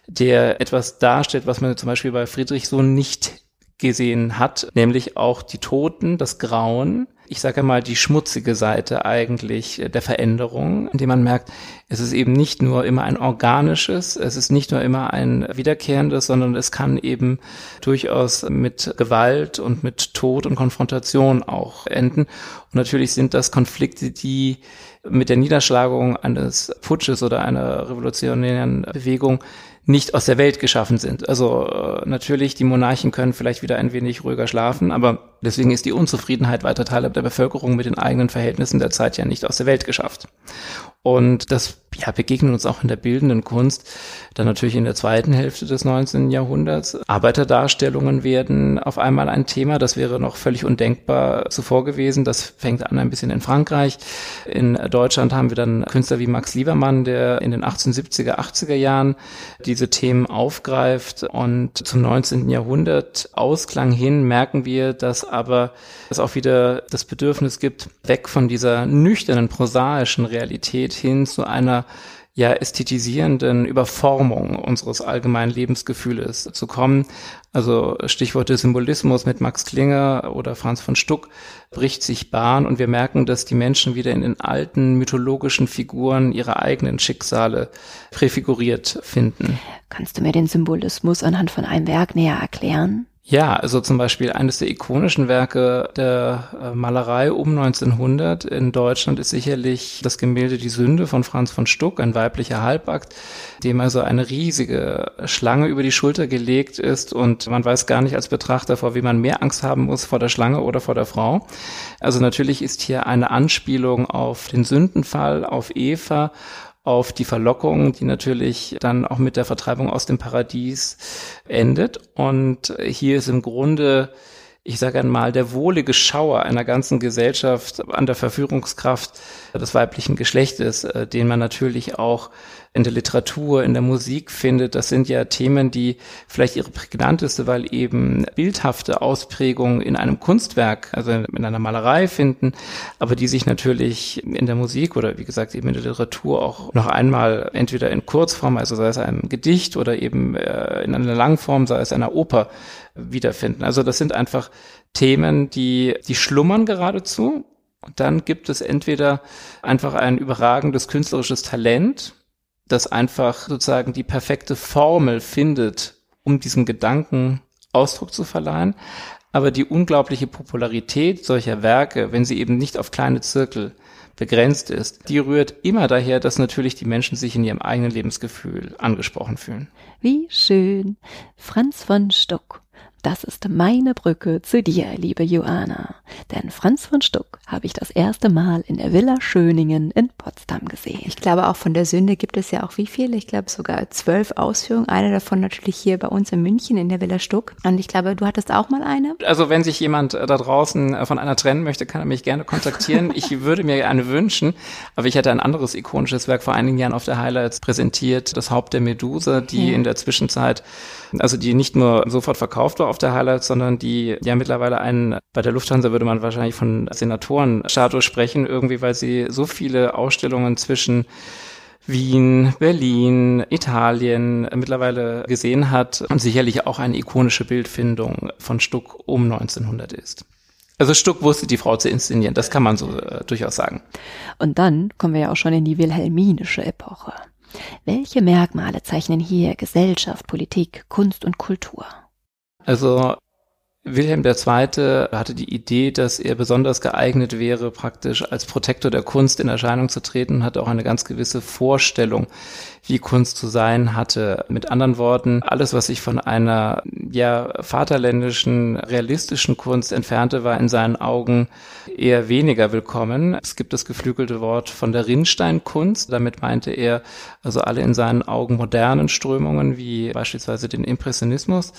der etwas darstellt, was man zum Beispiel bei Friedrich so nicht gesehen hat, nämlich auch die Toten, das Grauen, ich sage mal die schmutzige Seite eigentlich der Veränderung, indem man merkt, es ist eben nicht nur immer ein organisches, es ist nicht nur immer ein wiederkehrendes, sondern es kann eben durchaus mit Gewalt und mit Tod und Konfrontation auch enden. Und natürlich sind das Konflikte, die mit der Niederschlagung eines Putsches oder einer revolutionären Bewegung nicht aus der Welt geschaffen sind. Also äh, natürlich, die Monarchen können vielleicht wieder ein wenig ruhiger schlafen, aber deswegen ist die Unzufriedenheit weiter Teile der Bevölkerung mit den eigenen Verhältnissen der Zeit ja nicht aus der Welt geschafft. Und das ja, begegnet uns auch in der bildenden Kunst, dann natürlich in der zweiten Hälfte des 19. Jahrhunderts. Arbeiterdarstellungen werden auf einmal ein Thema, das wäre noch völlig undenkbar zuvor gewesen. Das fängt an ein bisschen in Frankreich. In Deutschland haben wir dann Künstler wie Max Liebermann, der in den 1870er, 80er Jahren diese Themen aufgreift. Und zum 19. Jahrhundert Ausklang hin merken wir, dass aber es auch wieder das Bedürfnis gibt, weg von dieser nüchternen, prosaischen Realität hin zu einer ja ästhetisierenden Überformung unseres allgemeinen Lebensgefühles zu kommen. Also Stichworte Symbolismus mit Max Klinger oder Franz von Stuck bricht sich Bahn und wir merken, dass die Menschen wieder in den alten mythologischen Figuren ihre eigenen Schicksale präfiguriert finden. Kannst du mir den Symbolismus anhand von einem Werk näher erklären? Ja, also zum Beispiel eines der ikonischen Werke der äh, Malerei um 1900 in Deutschland ist sicherlich das Gemälde Die Sünde von Franz von Stuck, ein weiblicher Halbakt, dem also eine riesige Schlange über die Schulter gelegt ist und man weiß gar nicht als Betrachter, vor wie man mehr Angst haben muss, vor der Schlange oder vor der Frau. Also natürlich ist hier eine Anspielung auf den Sündenfall, auf Eva auf die Verlockung, die natürlich dann auch mit der Vertreibung aus dem Paradies endet. Und hier ist im Grunde ich sage einmal, der wohlige Schauer einer ganzen Gesellschaft an der Verführungskraft des weiblichen Geschlechtes, äh, den man natürlich auch in der Literatur, in der Musik findet. Das sind ja Themen, die vielleicht ihre prägnanteste, weil eben bildhafte Ausprägungen in einem Kunstwerk, also in einer Malerei finden, aber die sich natürlich in der Musik oder wie gesagt eben in der Literatur auch noch einmal entweder in Kurzform, also sei es einem Gedicht oder eben äh, in einer Langform, sei es einer Oper wiederfinden. Also das sind einfach Themen, die, die schlummern geradezu dann gibt es entweder einfach ein überragendes künstlerisches Talent, das einfach sozusagen die perfekte Formel findet, um diesem Gedanken Ausdruck zu verleihen. Aber die unglaubliche Popularität solcher Werke, wenn sie eben nicht auf kleine Zirkel begrenzt ist, die rührt immer daher, dass natürlich die Menschen sich in ihrem eigenen Lebensgefühl angesprochen fühlen. Wie schön. Franz von Stuck das ist meine Brücke zu dir, liebe Joanna. Denn Franz von Stuck habe ich das erste Mal in der Villa Schöningen in Potsdam gesehen. Ich glaube, auch von der Sünde gibt es ja auch wie viele? Ich glaube sogar zwölf Ausführungen. Eine davon natürlich hier bei uns in München in der Villa Stuck. Und ich glaube, du hattest auch mal eine. Also wenn sich jemand da draußen von einer trennen möchte, kann er mich gerne kontaktieren. ich würde mir eine wünschen, aber ich hatte ein anderes ikonisches Werk vor einigen Jahren auf der Highlights präsentiert, das Haupt der Medusa, die ja. in der Zwischenzeit also die nicht nur sofort verkauft war auf der Highlights, sondern die ja mittlerweile einen, bei der Lufthansa würde man wahrscheinlich von Senatorenstatus sprechen, irgendwie, weil sie so viele Ausstellungen zwischen Wien, Berlin, Italien mittlerweile gesehen hat und sicherlich auch eine ikonische Bildfindung von Stuck um 1900 ist. Also Stuck wusste die Frau zu inszenieren, das kann man so äh, durchaus sagen. Und dann kommen wir ja auch schon in die wilhelminische Epoche. Welche Merkmale zeichnen hier Gesellschaft, Politik, Kunst und Kultur? Also Wilhelm II. hatte die Idee, dass er besonders geeignet wäre, praktisch als Protektor der Kunst in Erscheinung zu treten, hatte auch eine ganz gewisse Vorstellung, wie Kunst zu sein hatte. Mit anderen Worten, alles, was sich von einer ja vaterländischen, realistischen Kunst entfernte, war in seinen Augen eher weniger willkommen. Es gibt das geflügelte Wort von der Rinnsteinkunst. Damit meinte er also alle in seinen Augen modernen Strömungen, wie beispielsweise den Impressionismus.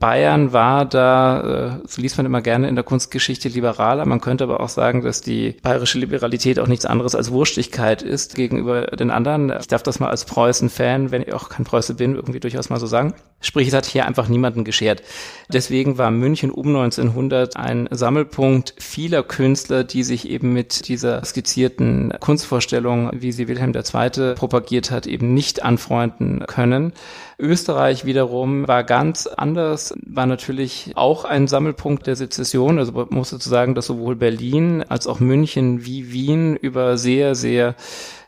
Bayern war da, äh, so liest man immer gerne in der Kunstgeschichte, liberaler. Man könnte aber auch sagen, dass die bayerische Liberalität auch nichts anderes als Wurstigkeit ist gegenüber den anderen. Ich darf das mal als Preußen-Fan, wenn ich auch kein Preuße bin, irgendwie durchaus mal so sagen. Sprich, es hat hier einfach niemanden geschert. Deswegen war München um 1900 ein Sammelpunkt vieler Künstler, die sich eben mit dieser skizzierten Kunstvorstellung, wie sie Wilhelm II. propagiert hat, eben nicht anfreunden können. Österreich wiederum war ganz anders, war natürlich auch ein Sammelpunkt der Sezession. Also man muss dazu sagen, dass sowohl Berlin als auch München wie Wien über sehr, sehr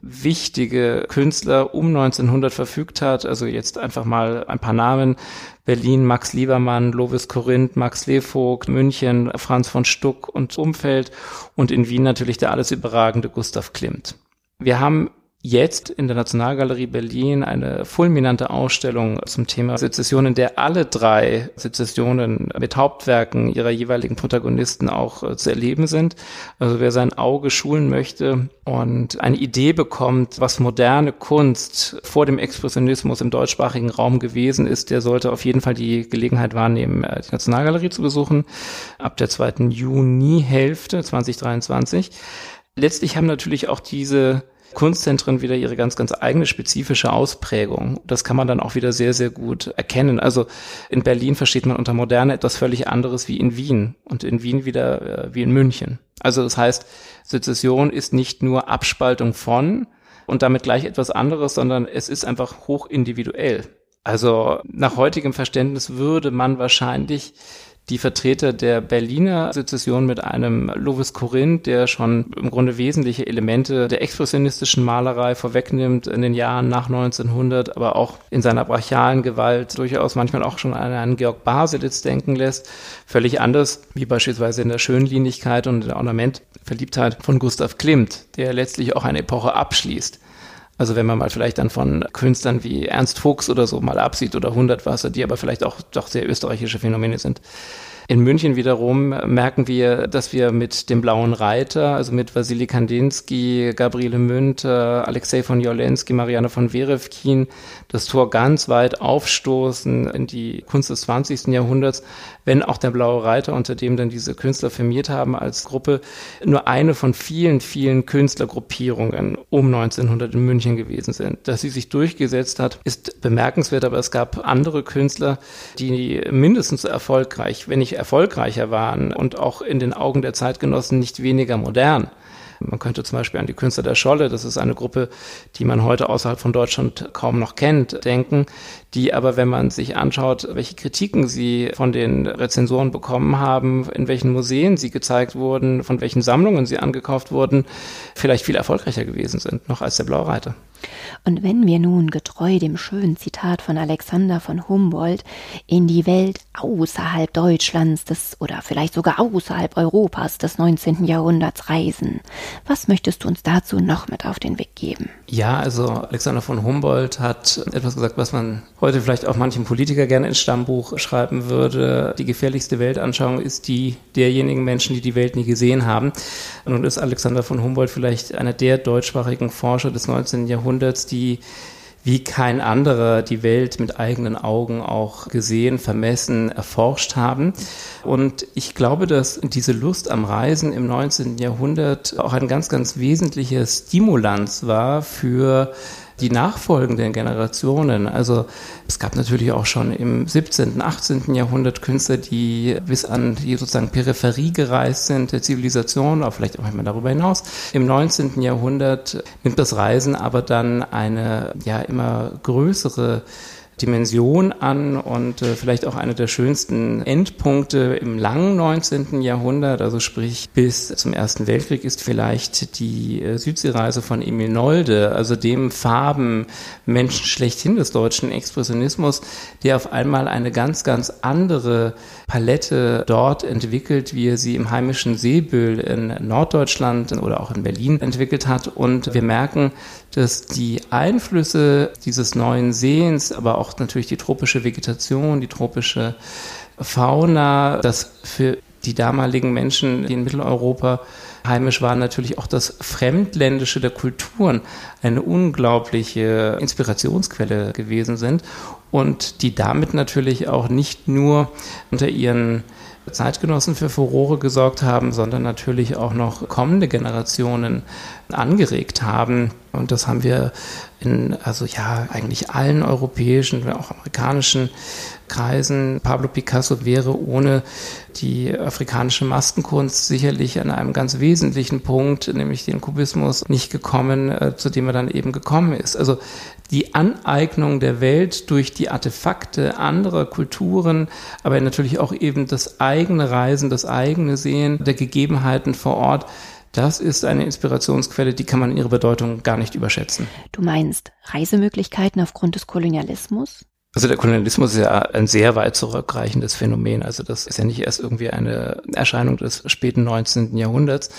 wichtige Künstler um 1900 verfügt hat. Also jetzt einfach mal ein paar Namen. Berlin Max Liebermann, Lovis Korinth, Max Levogt, München Franz von Stuck und Umfeld und in Wien natürlich der alles überragende Gustav Klimt. Wir haben jetzt in der Nationalgalerie Berlin eine fulminante Ausstellung zum Thema Sezession, in der alle drei Sezessionen mit Hauptwerken ihrer jeweiligen Protagonisten auch äh, zu erleben sind. Also wer sein Auge schulen möchte und eine Idee bekommt, was moderne Kunst vor dem Expressionismus im deutschsprachigen Raum gewesen ist, der sollte auf jeden Fall die Gelegenheit wahrnehmen, äh, die Nationalgalerie zu besuchen, ab der zweiten Juni-Hälfte 2023. Letztlich haben natürlich auch diese Kunstzentren wieder ihre ganz, ganz eigene spezifische Ausprägung. Das kann man dann auch wieder sehr, sehr gut erkennen. Also in Berlin versteht man unter Moderne etwas völlig anderes wie in Wien und in Wien wieder äh, wie in München. Also das heißt, Sezession ist nicht nur Abspaltung von und damit gleich etwas anderes, sondern es ist einfach hoch individuell. Also nach heutigem Verständnis würde man wahrscheinlich die Vertreter der Berliner Sezession mit einem Lovis Corinth, der schon im Grunde wesentliche Elemente der expressionistischen Malerei vorwegnimmt in den Jahren nach 1900, aber auch in seiner brachialen Gewalt durchaus manchmal auch schon an einen Georg Baselitz denken lässt. Völlig anders, wie beispielsweise in der Schönlinigkeit und der Ornamentverliebtheit von Gustav Klimt, der letztlich auch eine Epoche abschließt. Also wenn man mal vielleicht dann von Künstlern wie Ernst Fuchs oder so mal absieht oder Hundertwasser, die aber vielleicht auch doch sehr österreichische Phänomene sind. In München wiederum merken wir, dass wir mit dem Blauen Reiter, also mit Wassily Kandinsky, Gabriele Münter, Alexei von Jolensky, Marianne von Werewkin, das Tor ganz weit aufstoßen in die Kunst des 20. Jahrhunderts, wenn auch der Blaue Reiter, unter dem dann diese Künstler firmiert haben als Gruppe, nur eine von vielen, vielen Künstlergruppierungen um 1900 in München gewesen sind. Dass sie sich durchgesetzt hat, ist bemerkenswert, aber es gab andere Künstler, die mindestens erfolgreich, wenn nicht erfolgreicher waren und auch in den Augen der Zeitgenossen nicht weniger modern Man könnte zum Beispiel an die Künstler der Scholle, das ist eine Gruppe, die man heute außerhalb von Deutschland kaum noch kennt, denken, die aber, wenn man sich anschaut, welche Kritiken sie von den Rezensoren bekommen haben, in welchen Museen sie gezeigt wurden, von welchen Sammlungen sie angekauft wurden, vielleicht viel erfolgreicher gewesen sind, noch als der Blaureiter. Und wenn wir nun getreu dem schönen Zitat von Alexander von Humboldt in die Welt außerhalb Deutschlands des oder vielleicht sogar außerhalb Europas des 19. Jahrhunderts reisen, was möchtest du uns dazu noch mit auf den Weg geben? Ja, also Alexander von Humboldt hat etwas gesagt, was man heute vielleicht auch manchem Politiker gerne ins Stammbuch schreiben würde. Die gefährlichste Weltanschauung ist die derjenigen Menschen, die die Welt nie gesehen haben. Nun ist Alexander von Humboldt vielleicht einer der deutschsprachigen Forscher des 19. Jahrhunderts, die wie kein anderer die Welt mit eigenen Augen auch gesehen, vermessen, erforscht haben. Und ich glaube, dass diese Lust am Reisen im 19. Jahrhundert auch ein ganz, ganz wesentlicher Stimulanz war für die nachfolgenden Generationen. Also es gab natürlich auch schon im 17., 18. Jahrhundert Künstler, die bis an die sozusagen Peripherie gereist sind der Zivilisation, auch vielleicht auch manchmal darüber hinaus. Im 19. Jahrhundert nimmt das Reisen aber dann eine ja immer größere Dimension an und äh, vielleicht auch eine der schönsten Endpunkte im langen 19. Jahrhundert, also sprich bis zum Ersten Weltkrieg ist vielleicht die äh, Südseereise von Emil Nolde, also dem Farbenmenschen schlechthin des deutschen Expressionismus, der auf einmal eine ganz, ganz andere Palette dort entwickelt, wie er sie im heimischen Seebüll in Norddeutschland oder auch in Berlin entwickelt hat. Und wir merken, dass die Einflüsse dieses neuen Sehens, aber auch natürlich die tropische Vegetation, die tropische Fauna, das für die damaligen Menschen, die in Mitteleuropa heimisch waren, natürlich auch das Fremdländische der Kulturen eine unglaubliche Inspirationsquelle gewesen sind und die damit natürlich auch nicht nur unter ihren Zeitgenossen für Furore gesorgt haben, sondern natürlich auch noch kommende Generationen angeregt haben. Und das haben wir in, also ja, eigentlich allen europäischen, auch amerikanischen Kreisen. Pablo Picasso wäre ohne die afrikanische Maskenkunst sicherlich an einem ganz wesentlichen Punkt, nämlich den Kubismus, nicht gekommen, äh, zu dem er dann eben gekommen ist. Also die Aneignung der Welt durch die Artefakte anderer Kulturen, aber natürlich auch eben das eigene Reisen, das eigene Sehen der Gegebenheiten vor Ort, das ist eine Inspirationsquelle, die kann man in ihrer Bedeutung gar nicht überschätzen. Du meinst Reisemöglichkeiten aufgrund des Kolonialismus? Also der Kolonialismus ist ja ein sehr weit zurückreichendes Phänomen. Also das ist ja nicht erst irgendwie eine Erscheinung des späten 19. Jahrhunderts.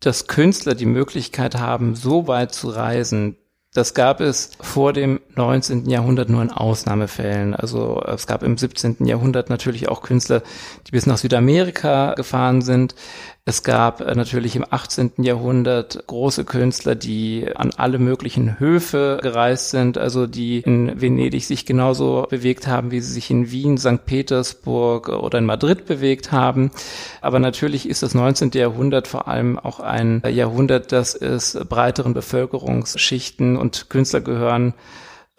Dass Künstler die Möglichkeit haben, so weit zu reisen, das gab es vor dem 19. Jahrhundert nur in Ausnahmefällen. Also es gab im 17. Jahrhundert natürlich auch Künstler, die bis nach Südamerika gefahren sind. Es gab äh, natürlich im 18. Jahrhundert große Künstler, die an alle möglichen Höfe gereist sind, also die in Venedig sich genauso bewegt haben, wie sie sich in Wien, St. Petersburg oder in Madrid bewegt haben. Aber natürlich ist das 19. Jahrhundert vor allem auch ein Jahrhundert, das es breiteren Bevölkerungsschichten und Künstler gehören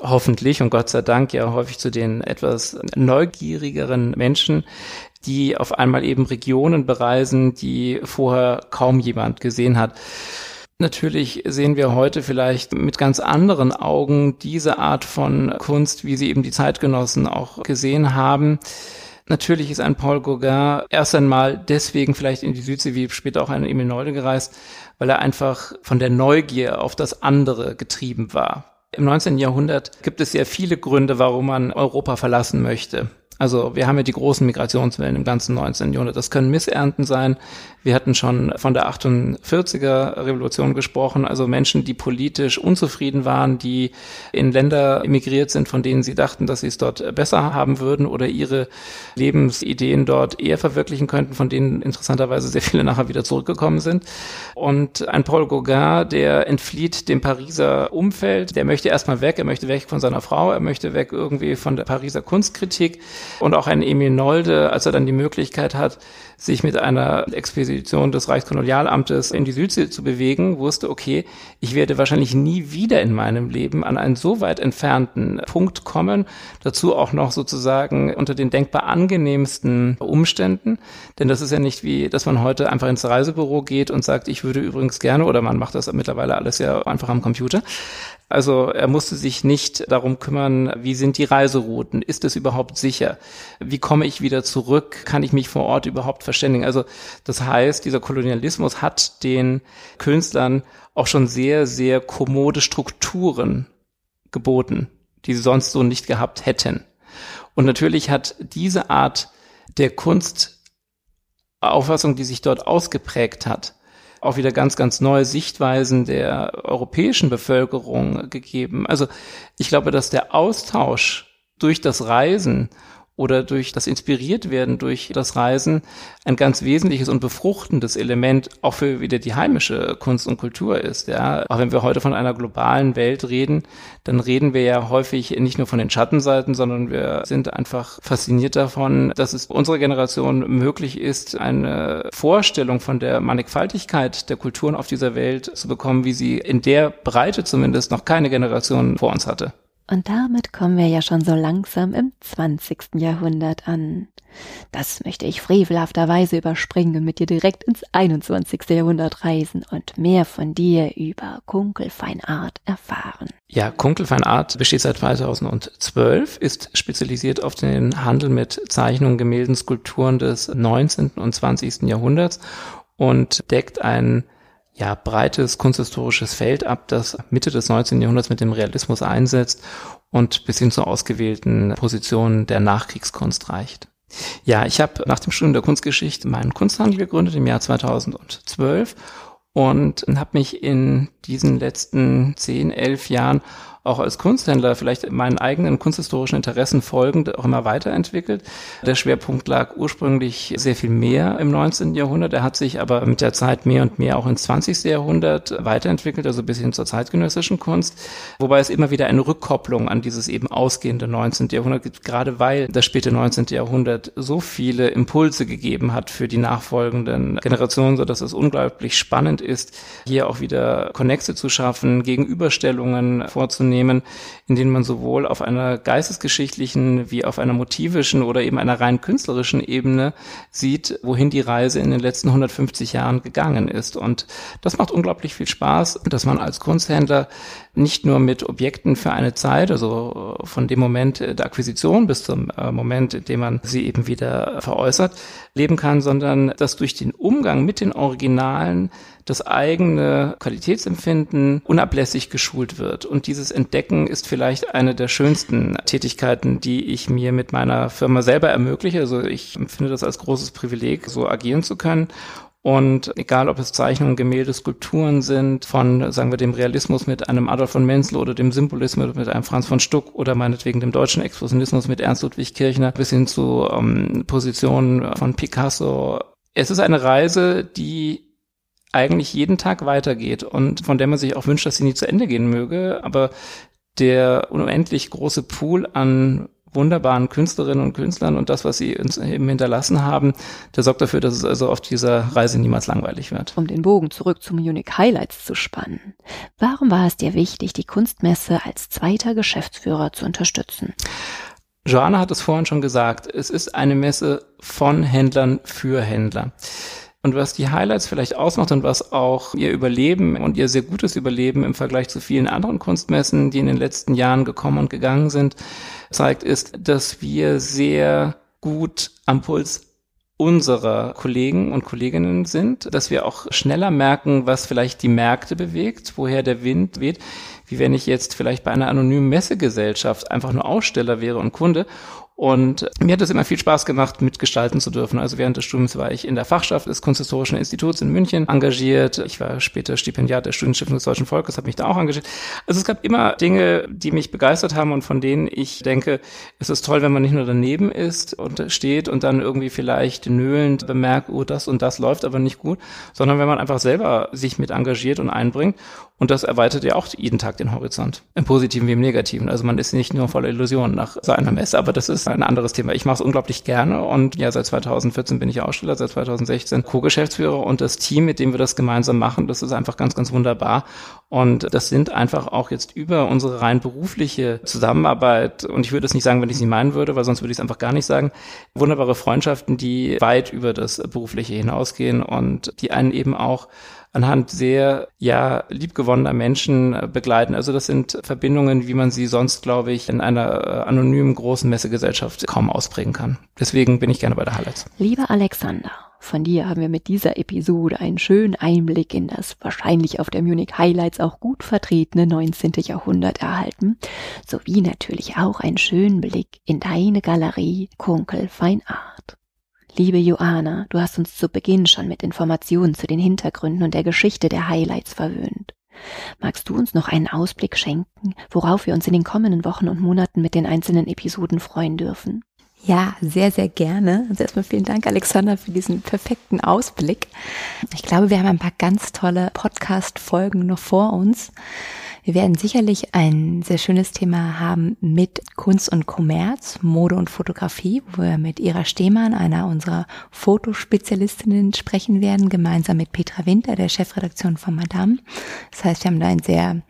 hoffentlich und Gott sei Dank ja häufig zu den etwas neugierigeren Menschen, die auf einmal eben Regionen bereisen, die vorher kaum jemand gesehen hat. Natürlich sehen wir heute vielleicht mit ganz anderen Augen diese Art von Kunst, wie sie eben die Zeitgenossen auch gesehen haben. Natürlich ist ein Paul Gauguin erst einmal deswegen vielleicht in die Südsee wie später auch ein Emil Nolde gereist, weil er einfach von der Neugier auf das andere getrieben war. Im 19. Jahrhundert gibt es sehr viele Gründe, warum man Europa verlassen möchte. Also wir haben ja die großen Migrationswellen im ganzen 19. Jahrhundert. Das können Missernten sein. Wir hatten schon von der 48er Revolution gesprochen, also Menschen, die politisch unzufrieden waren, die in Länder emigriert sind, von denen sie dachten, dass sie es dort besser haben würden oder ihre Lebensideen dort eher verwirklichen könnten, von denen interessanterweise sehr viele nachher wieder zurückgekommen sind. Und ein Paul Gauguin, der entflieht dem Pariser Umfeld, der möchte erstmal weg, er möchte weg von seiner Frau, er möchte weg irgendwie von der Pariser Kunstkritik Und auch ein Emil Nolde, als er dann die Möglichkeit hat, sich mit einer Expedition des Reichskolonialamtes in die Südsee zu bewegen, wusste, okay, ich werde wahrscheinlich nie wieder in meinem Leben an einen so weit entfernten Punkt kommen, dazu auch noch sozusagen unter den denkbar angenehmsten Umständen. Denn das ist ja nicht wie, dass man heute einfach ins Reisebüro geht und sagt, ich würde übrigens gerne, oder man macht das mittlerweile alles ja einfach am Computer. Also er musste sich nicht darum kümmern, wie sind die Reiserouten, ist es überhaupt sicher, wie komme ich wieder zurück, kann ich mich vor Ort überhaupt verständigen. Also das heißt, dieser Kolonialismus hat den Künstlern auch schon sehr, sehr kommode Strukturen geboten, die sie sonst so nicht gehabt hätten. Und natürlich hat diese Art der Kunstauffassung, die sich dort ausgeprägt hat, auch wieder ganz, ganz neue Sichtweisen der europäischen Bevölkerung gegeben. Also ich glaube, dass der Austausch durch das Reisen oder durch das inspiriert werden durch das Reisen ein ganz wesentliches und befruchtendes Element auch für wieder die heimische Kunst und Kultur ist. Ja, auch wenn wir heute von einer globalen Welt reden, dann reden wir ja häufig nicht nur von den Schattenseiten, sondern wir sind einfach fasziniert davon, dass es unserer Generation möglich ist, eine Vorstellung von der Mannigfaltigkeit der Kulturen auf dieser Welt zu bekommen, wie sie in der Breite zumindest noch keine Generation vor uns hatte. Und damit kommen wir ja schon so langsam im 20. Jahrhundert an. Das möchte ich frevelhafterweise überspringen und mit dir direkt ins 21. Jahrhundert reisen und mehr von dir über Kunkelfeinart erfahren. Ja, Kunkelfeinart besteht seit 2012, ist spezialisiert auf den Handel mit Zeichnungen, Gemälden, Skulpturen des 19. und 20. Jahrhunderts und deckt ein ja, breites kunsthistorisches Feld ab, das Mitte des 19. Jahrhunderts mit dem Realismus einsetzt und bis hin zu ausgewählten Positionen der Nachkriegskunst reicht. Ja, ich habe nach dem Studium der Kunstgeschichte meinen Kunsthandel gegründet im Jahr 2012 und habe mich in diesen letzten zehn, elf Jahren auch als Kunsthändler vielleicht meinen eigenen kunsthistorischen Interessen folgend auch immer weiterentwickelt. Der Schwerpunkt lag ursprünglich sehr viel mehr im 19. Jahrhundert. Er hat sich aber mit der Zeit mehr und mehr auch ins 20. Jahrhundert weiterentwickelt, also bis hin zur zeitgenössischen Kunst. Wobei es immer wieder eine Rückkopplung an dieses eben ausgehende 19. Jahrhundert gibt, gerade weil das späte 19. Jahrhundert so viele Impulse gegeben hat für die nachfolgenden Generationen, so dass es unglaublich spannend ist, hier auch wieder Konnexe zu schaffen, Gegenüberstellungen vorzunehmen Unternehmen, in denen man sowohl auf einer geistesgeschichtlichen wie auf einer motivischen oder eben einer rein künstlerischen Ebene sieht, wohin die Reise in den letzten 150 Jahren gegangen ist. Und das macht unglaublich viel Spaß, dass man als Kunsthändler nicht nur mit Objekten für eine Zeit, also von dem Moment der Akquisition bis zum äh, Moment, in dem man sie eben wieder veräußert, leben kann, sondern dass durch den Umgang mit den Originalen das eigene Qualitätsempfinden unablässig geschult wird. Und dieses Entdecken ist vielleicht eine der schönsten Tätigkeiten, die ich mir mit meiner Firma selber ermögliche. Also ich empfinde das als großes Privileg, so agieren zu können. Und egal, ob es Zeichnungen, Gemälde, Skulpturen sind, von, sagen wir, dem Realismus mit einem Adolf von Menzel oder dem Symbolismus mit einem Franz von Stuck oder meinetwegen dem deutschen Expressionismus mit Ernst Ludwig Kirchner bis hin zu ähm, Positionen von Picasso. Es ist eine Reise, die eigentlich jeden Tag weitergeht und von der man sich auch wünscht, dass sie nie zu Ende gehen möge. Aber der unendlich große Pool an wunderbaren Künstlerinnen und Künstlern und das, was sie uns eben hinterlassen haben, der sorgt dafür, dass es also auf dieser Reise niemals langweilig wird. Um den Bogen zurück zum Unique Highlights zu spannen. Warum war es dir wichtig, die Kunstmesse als zweiter Geschäftsführer zu unterstützen? Joanna hat es vorhin schon gesagt, es ist eine Messe von Händlern für Händler. Und was die Highlights vielleicht ausmacht und was auch ihr Überleben und ihr sehr gutes Überleben im Vergleich zu vielen anderen Kunstmessen, die in den letzten Jahren gekommen und gegangen sind, zeigt, ist, dass wir sehr gut am Puls unserer Kollegen und Kolleginnen sind, dass wir auch schneller merken, was vielleicht die Märkte bewegt, woher der Wind weht, wie wenn ich jetzt vielleicht bei einer anonymen Messegesellschaft einfach nur Aussteller wäre und Kunde und mir hat es immer viel Spaß gemacht, mitgestalten zu dürfen. Also während des Studiums war ich in der Fachschaft des Kunsthistorischen Instituts in München engagiert. Ich war später Stipendiat der Studienstiftung des Deutschen Volkes, habe mich da auch engagiert. Also es gab immer Dinge, die mich begeistert haben und von denen ich denke, es ist toll, wenn man nicht nur daneben ist und steht und dann irgendwie vielleicht nöhlend bemerkt, oh, das und das läuft aber nicht gut, sondern wenn man einfach selber sich mit engagiert und einbringt. Und das erweitert ja auch jeden Tag den Horizont. Im Positiven wie im Negativen. Also man ist nicht nur voller Illusionen nach seiner Messe, aber das ist ist ein anderes Thema. Ich mache es unglaublich gerne und ja, seit 2014 bin ich Aussteller, seit 2016 Co-Geschäftsführer und das Team, mit dem wir das gemeinsam machen, das ist einfach ganz, ganz wunderbar. Und das sind einfach auch jetzt über unsere rein berufliche Zusammenarbeit, und ich würde es nicht sagen, wenn ich sie meinen würde, weil sonst würde ich es einfach gar nicht sagen, wunderbare Freundschaften, die weit über das Berufliche hinausgehen und die einen eben auch anhand sehr, ja, liebgewonnener Menschen äh, begleiten. Also das sind Verbindungen, wie man sie sonst, glaube ich, in einer äh, anonymen großen Messegesellschaft kaum ausprägen kann. Deswegen bin ich gerne bei der Highlights. Lieber Alexander, von dir haben wir mit dieser Episode einen schönen Einblick in das wahrscheinlich auf der Munich Highlights auch gut vertretene 19. Jahrhundert erhalten, sowie natürlich auch einen schönen Blick in deine Galerie Kunkel Fine Art. Liebe Joanna, du hast uns zu Beginn schon mit Informationen zu den Hintergründen und der Geschichte der Highlights verwöhnt. Magst du uns noch einen Ausblick schenken, worauf wir uns in den kommenden Wochen und Monaten mit den einzelnen Episoden freuen dürfen? Ja, sehr, sehr gerne. Also erstmal vielen Dank, Alexander, für diesen perfekten Ausblick. Ich glaube, wir haben ein paar ganz tolle Podcast-Folgen noch vor uns. Wir werden sicherlich ein sehr schönes Thema haben mit Kunst und Kommerz, Mode und Fotografie, wo wir mit Ira Stehmann, einer unserer Fotospezialistinnen, sprechen werden, gemeinsam mit Petra Winter, der Chefredaktion von Madame. Das heißt, wir haben da ein sehr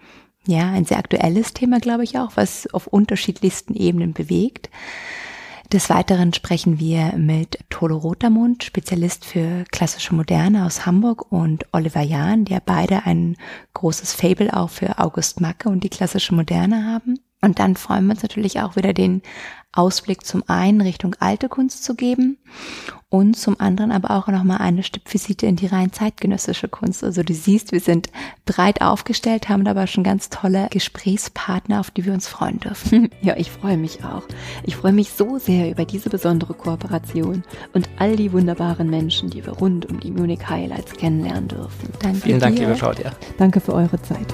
ja, ein sehr aktuelles Thema, glaube ich auch, was auf unterschiedlichsten Ebenen bewegt. Des Weiteren sprechen wir mit Tolo Rotermund, Spezialist für klassische Moderne aus Hamburg und Oliver Jahn, der beide ein großes Fable auch für August Macke und die klassische Moderne haben. Und dann freuen wir uns natürlich auch wieder den Ausblick zum einen Richtung alte Kunst zu geben und zum anderen aber auch nochmal eine Stippvisite in die rein zeitgenössische Kunst. Also du siehst, wir sind breit aufgestellt, haben aber schon ganz tolle Gesprächspartner, auf die wir uns freuen dürfen. Ja, ich freue mich auch. Ich freue mich so sehr über diese besondere Kooperation und all die wunderbaren Menschen, die wir rund um die Munich Highlights kennenlernen dürfen. Danke Vielen Dank, liebe Claudia. Danke für eure Zeit.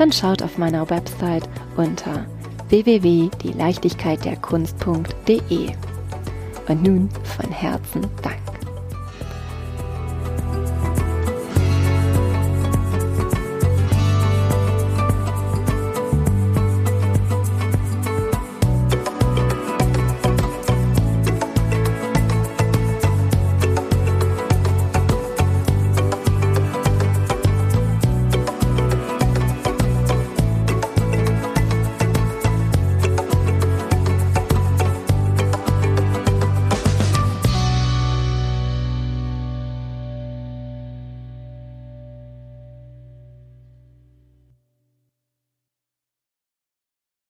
Dann schaut auf meiner Website unter www.dieleichtigkeitderkunst.de. Und nun von Herzen Dank.